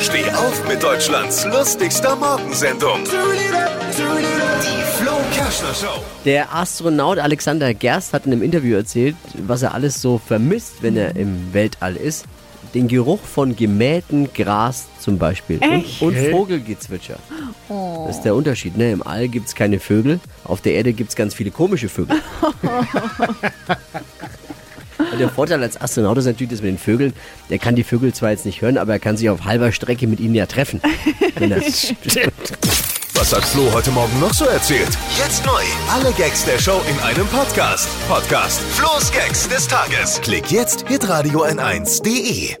Steh auf mit Deutschlands lustigster Morgensendung. Die Flo Kerschner Show. Der Astronaut Alexander Gerst hat in einem Interview erzählt, was er alles so vermisst, wenn er im Weltall ist. Den Geruch von gemähtem Gras zum Beispiel. Echt? Und, und Vogelgezwitscher. Das ist der Unterschied. Ne? Im All gibt es keine Vögel, auf der Erde gibt es ganz viele komische Vögel. Und der Vorteil als Astronaut ist natürlich, dass mit den Vögeln, der kann die Vögel zwar jetzt nicht hören, aber er kann sich auf halber Strecke mit ihnen ja treffen. Wenn er, Was hat Flo heute Morgen noch so erzählt? Jetzt neu. Alle Gags der Show in einem Podcast. Podcast Flo's Gags des Tages. Klick jetzt hitradio n1.de.